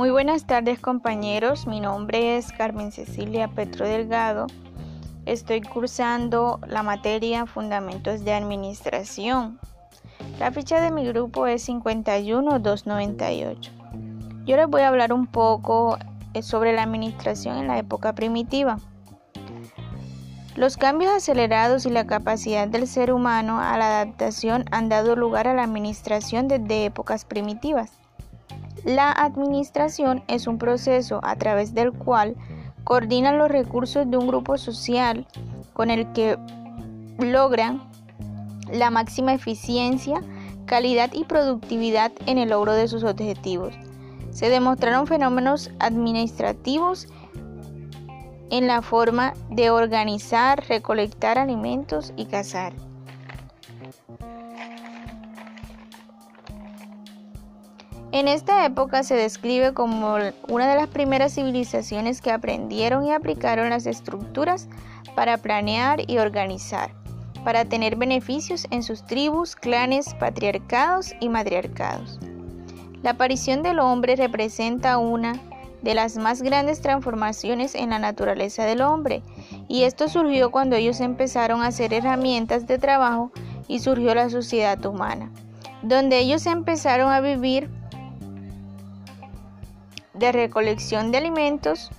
Muy buenas tardes compañeros, mi nombre es Carmen Cecilia Petro Delgado. Estoy cursando la materia Fundamentos de Administración. La ficha de mi grupo es 51298. Yo les voy a hablar un poco eh, sobre la administración en la época primitiva. Los cambios acelerados y la capacidad del ser humano a la adaptación han dado lugar a la administración desde épocas primitivas. La administración es un proceso a través del cual coordinan los recursos de un grupo social con el que logran la máxima eficiencia, calidad y productividad en el logro de sus objetivos. Se demostraron fenómenos administrativos en la forma de organizar, recolectar alimentos y cazar. En esta época se describe como una de las primeras civilizaciones que aprendieron y aplicaron las estructuras para planear y organizar, para tener beneficios en sus tribus, clanes, patriarcados y matriarcados. La aparición del hombre representa una de las más grandes transformaciones en la naturaleza del hombre, y esto surgió cuando ellos empezaron a hacer herramientas de trabajo y surgió la sociedad humana, donde ellos empezaron a vivir de recolección de alimentos,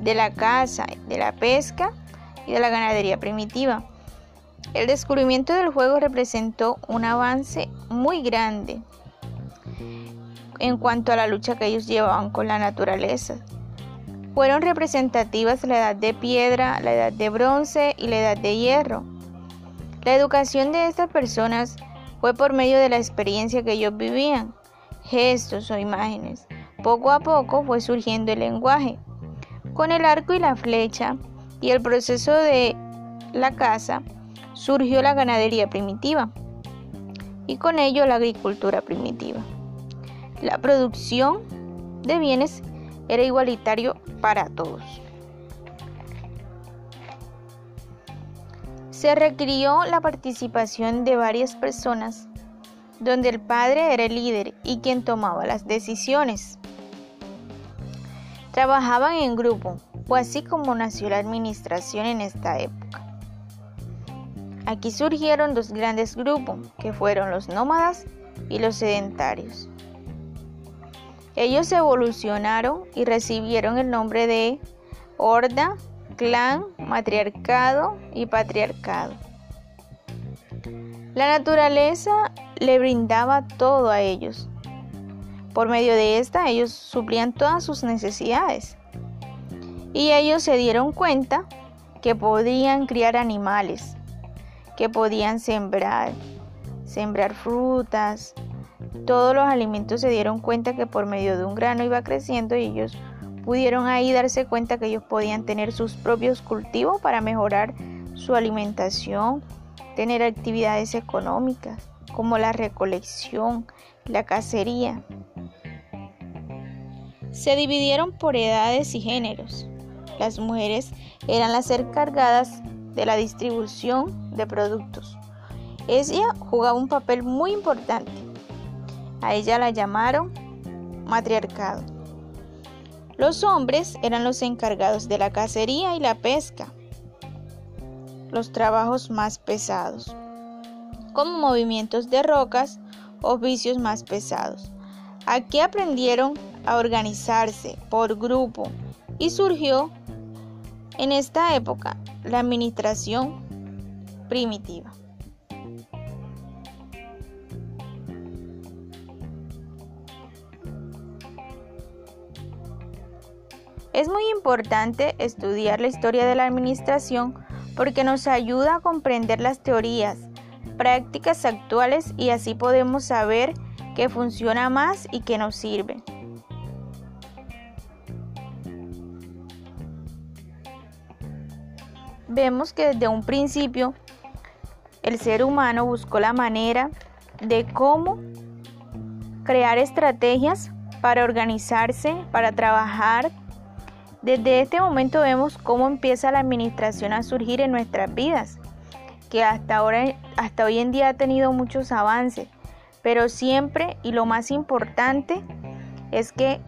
de la caza, de la pesca y de la ganadería primitiva. El descubrimiento del juego representó un avance muy grande en cuanto a la lucha que ellos llevaban con la naturaleza. Fueron representativas la edad de piedra, la edad de bronce y la edad de hierro. La educación de estas personas fue por medio de la experiencia que ellos vivían, gestos o imágenes. Poco a poco fue surgiendo el lenguaje. Con el arco y la flecha y el proceso de la caza, surgió la ganadería primitiva y con ello la agricultura primitiva. La producción de bienes era igualitario para todos. Se requirió la participación de varias personas, donde el padre era el líder y quien tomaba las decisiones. Trabajaban en grupo, fue así como nació la administración en esta época. Aquí surgieron dos grandes grupos, que fueron los nómadas y los sedentarios. Ellos evolucionaron y recibieron el nombre de horda, clan, matriarcado y patriarcado. La naturaleza le brindaba todo a ellos, por medio de esta ellos suplían todas sus necesidades. Y ellos se dieron cuenta que podían criar animales, que podían sembrar, sembrar frutas. Todos los alimentos se dieron cuenta que por medio de un grano iba creciendo y ellos pudieron ahí darse cuenta que ellos podían tener sus propios cultivos para mejorar su alimentación, tener actividades económicas como la recolección, la cacería. Se dividieron por edades y géneros. Las mujeres eran las encargadas de la distribución de productos. Ella jugaba un papel muy importante. A ella la llamaron matriarcado. Los hombres eran los encargados de la cacería y la pesca, los trabajos más pesados, como movimientos de rocas, oficios más pesados. Aquí aprendieron a organizarse por grupo y surgió en esta época la administración primitiva. Es muy importante estudiar la historia de la administración porque nos ayuda a comprender las teorías, prácticas actuales y así podemos saber qué funciona más y qué nos sirve. Vemos que desde un principio el ser humano buscó la manera de cómo crear estrategias para organizarse, para trabajar. Desde este momento vemos cómo empieza la administración a surgir en nuestras vidas, que hasta ahora hasta hoy en día ha tenido muchos avances, pero siempre y lo más importante es que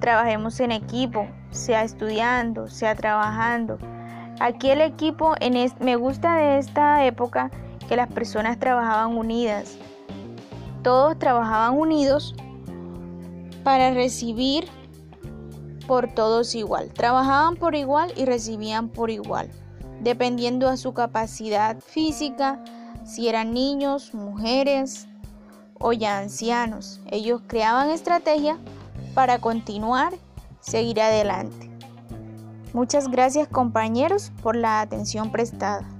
trabajemos en equipo, sea estudiando, sea trabajando. Aquí el equipo, en me gusta de esta época que las personas trabajaban unidas. Todos trabajaban unidos para recibir por todos igual. Trabajaban por igual y recibían por igual, dependiendo a su capacidad física, si eran niños, mujeres o ya ancianos. Ellos creaban estrategias para continuar, seguir adelante. Muchas gracias compañeros por la atención prestada.